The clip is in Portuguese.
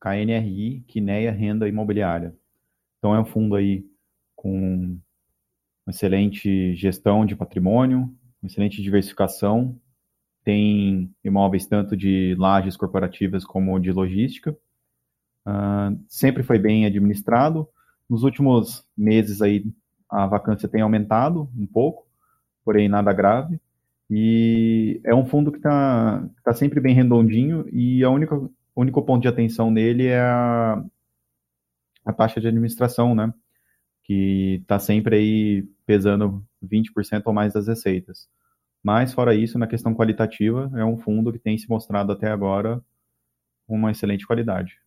KNRI, Quineia Renda Imobiliária. Então é um fundo aí com excelente gestão de patrimônio, excelente diversificação, tem imóveis tanto de lajes corporativas como de logística. Uh, sempre foi bem administrado. Nos últimos meses aí a vacância tem aumentado um pouco, porém nada grave. E é um fundo que está tá sempre bem redondinho e a única, o único ponto de atenção nele é a, a taxa de administração, né? Que está sempre aí pesando 20% ou mais das receitas. Mas, fora isso, na questão qualitativa, é um fundo que tem se mostrado até agora uma excelente qualidade.